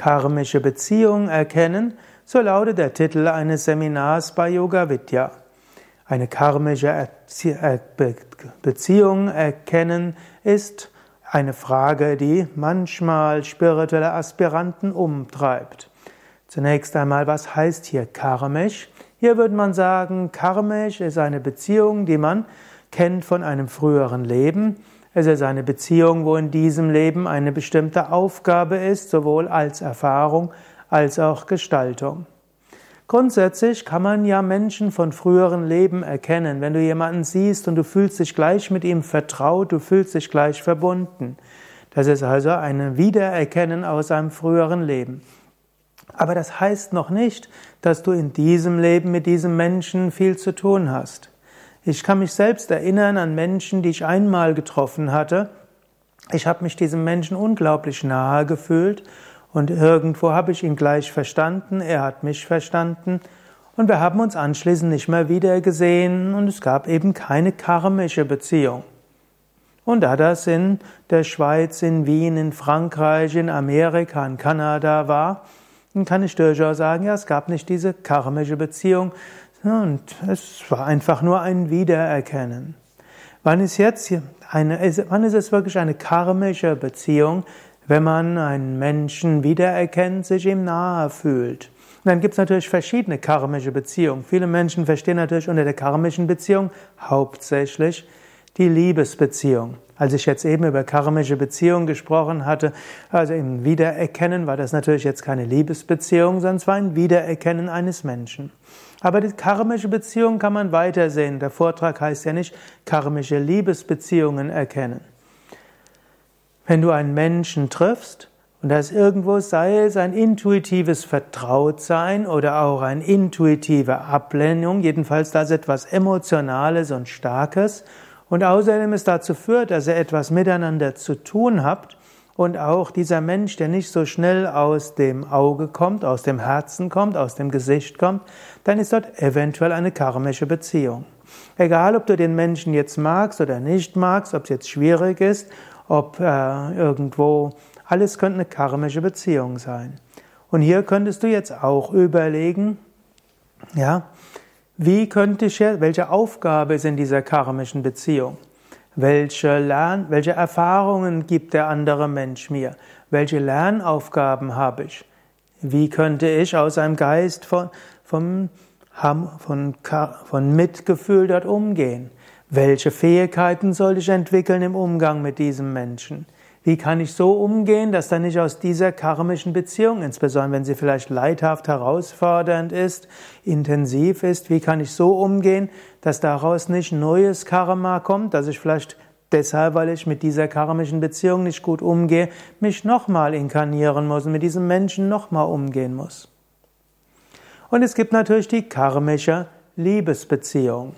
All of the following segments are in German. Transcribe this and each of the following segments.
karmische Beziehung erkennen, so lautet der Titel eines Seminars bei Yoga Vidya. Eine karmische Beziehung erkennen ist eine Frage, die manchmal spirituelle Aspiranten umtreibt. Zunächst einmal, was heißt hier karmisch? Hier würde man sagen, karmisch ist eine Beziehung, die man kennt von einem früheren Leben. Es ist eine Beziehung, wo in diesem Leben eine bestimmte Aufgabe ist, sowohl als Erfahrung als auch Gestaltung. Grundsätzlich kann man ja Menschen von früheren Leben erkennen. Wenn du jemanden siehst und du fühlst dich gleich mit ihm vertraut, du fühlst dich gleich verbunden. Das ist also ein Wiedererkennen aus einem früheren Leben. Aber das heißt noch nicht, dass du in diesem Leben mit diesem Menschen viel zu tun hast. Ich kann mich selbst erinnern an Menschen, die ich einmal getroffen hatte. Ich habe mich diesem Menschen unglaublich nahe gefühlt und irgendwo habe ich ihn gleich verstanden, er hat mich verstanden und wir haben uns anschließend nicht mehr wieder gesehen und es gab eben keine karmische Beziehung. Und da das in der Schweiz, in Wien, in Frankreich, in Amerika, in Kanada war, dann kann ich durchaus sagen, ja, es gab nicht diese karmische Beziehung und es war einfach nur ein Wiedererkennen. Wann ist jetzt eine, wann ist es wirklich eine karmische Beziehung? wenn man einen Menschen wiedererkennt, sich ihm nahe fühlt. Und dann gibt es natürlich verschiedene karmische Beziehungen. Viele Menschen verstehen natürlich unter der karmischen Beziehung hauptsächlich die Liebesbeziehung. Als ich jetzt eben über karmische Beziehungen gesprochen hatte, also im Wiedererkennen war das natürlich jetzt keine Liebesbeziehung, sondern es war ein Wiedererkennen eines Menschen. Aber die karmische Beziehung kann man weitersehen. Der Vortrag heißt ja nicht karmische Liebesbeziehungen erkennen. Wenn du einen Menschen triffst und das irgendwo sei es ein intuitives Vertrautsein oder auch eine intuitive Ablehnung, jedenfalls das etwas Emotionales und Starkes und außerdem es dazu führt, dass ihr etwas miteinander zu tun habt und auch dieser Mensch, der nicht so schnell aus dem Auge kommt, aus dem Herzen kommt, aus dem Gesicht kommt, dann ist dort eventuell eine karmische Beziehung. Egal, ob du den Menschen jetzt magst oder nicht magst, ob es jetzt schwierig ist ob äh, irgendwo, alles könnte eine karmische Beziehung sein. Und hier könntest du jetzt auch überlegen, ja, wie könnte ich, welche Aufgabe ist in dieser karmischen Beziehung? Welche Lern, welche Erfahrungen gibt der andere Mensch mir? Welche Lernaufgaben habe ich? Wie könnte ich aus einem Geist von, von, von, von Mitgefühl dort umgehen? Welche Fähigkeiten soll ich entwickeln im Umgang mit diesem Menschen? Wie kann ich so umgehen, dass dann nicht aus dieser karmischen Beziehung, insbesondere wenn sie vielleicht leidhaft herausfordernd ist, intensiv ist, wie kann ich so umgehen, dass daraus nicht neues Karma kommt, dass ich vielleicht deshalb, weil ich mit dieser karmischen Beziehung nicht gut umgehe, mich nochmal inkarnieren muss und mit diesem Menschen nochmal umgehen muss. Und es gibt natürlich die karmische Liebesbeziehung.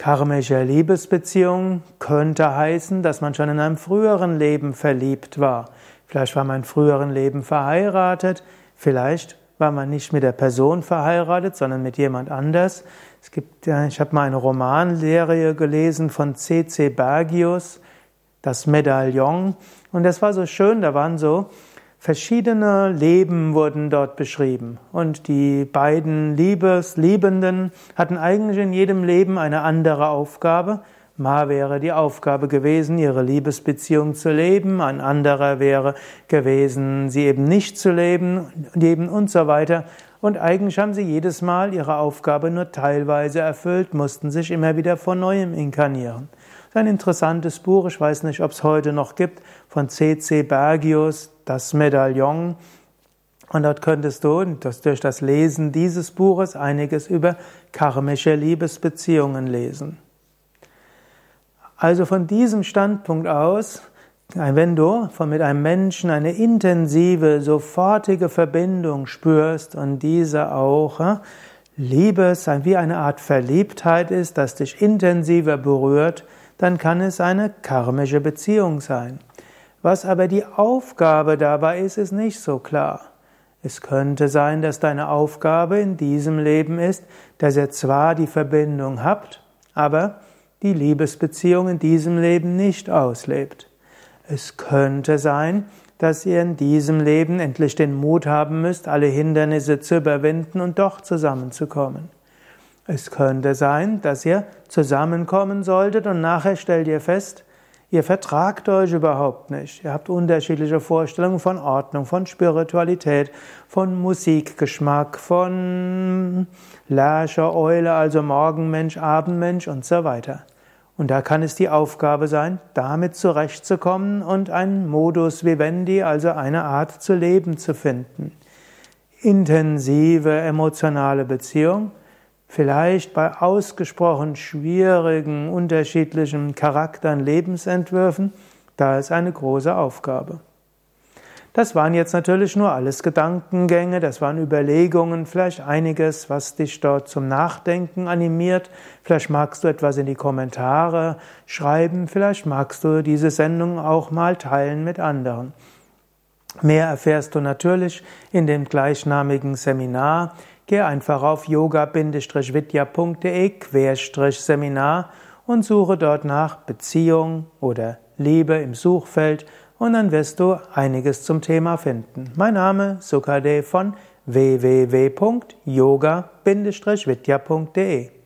Karmische Liebesbeziehung könnte heißen, dass man schon in einem früheren Leben verliebt war. Vielleicht war man in früheren Leben verheiratet, vielleicht war man nicht mit der Person verheiratet, sondern mit jemand anders. Es gibt, ich habe mal eine Romanserie gelesen von C.C. Bergius, das Medaillon, und das war so schön, da waren so Verschiedene Leben wurden dort beschrieben und die beiden Liebesliebenden hatten eigentlich in jedem Leben eine andere Aufgabe. Mal wäre die Aufgabe gewesen, ihre Liebesbeziehung zu leben, ein anderer wäre gewesen, sie eben nicht zu leben, leben und so weiter. Und eigentlich haben sie jedes Mal ihre Aufgabe nur teilweise erfüllt, mussten sich immer wieder von neuem inkarnieren. Das ein interessantes Buch, ich weiß nicht, ob es heute noch gibt, von C.C. Bergius, das Medaillon. Und dort könntest du durch das Lesen dieses Buches einiges über karmische Liebesbeziehungen lesen. Also von diesem Standpunkt aus, wenn du mit einem Menschen eine intensive, sofortige Verbindung spürst und diese auch Liebe wie eine Art Verliebtheit ist, das dich intensiver berührt, dann kann es eine karmische Beziehung sein. Was aber die Aufgabe dabei ist, ist nicht so klar. Es könnte sein, dass deine Aufgabe in diesem Leben ist, dass ihr zwar die Verbindung habt, aber die Liebesbeziehung in diesem Leben nicht auslebt. Es könnte sein, dass ihr in diesem Leben endlich den Mut haben müsst, alle Hindernisse zu überwinden und doch zusammenzukommen. Es könnte sein, dass ihr zusammenkommen solltet und nachher stellt ihr fest, ihr vertragt euch überhaupt nicht. Ihr habt unterschiedliche Vorstellungen von Ordnung, von Spiritualität, von Musikgeschmack, von Lerche, Eule, also Morgenmensch, Abendmensch und so weiter. Und da kann es die Aufgabe sein, damit zurechtzukommen und einen Modus vivendi, also eine Art zu leben zu finden. Intensive emotionale Beziehung, vielleicht bei ausgesprochen schwierigen, unterschiedlichen Charakteren, Lebensentwürfen, da ist eine große Aufgabe. Das waren jetzt natürlich nur alles Gedankengänge, das waren Überlegungen, vielleicht einiges, was dich dort zum Nachdenken animiert. Vielleicht magst du etwas in die Kommentare schreiben, vielleicht magst du diese Sendung auch mal teilen mit anderen. Mehr erfährst du natürlich in dem gleichnamigen Seminar. Geh einfach auf yoga-vidya.de-seminar und suche dort nach Beziehung oder Liebe im Suchfeld und dann wirst du einiges zum Thema finden. Mein Name Sukade von www.yoga-vidya.de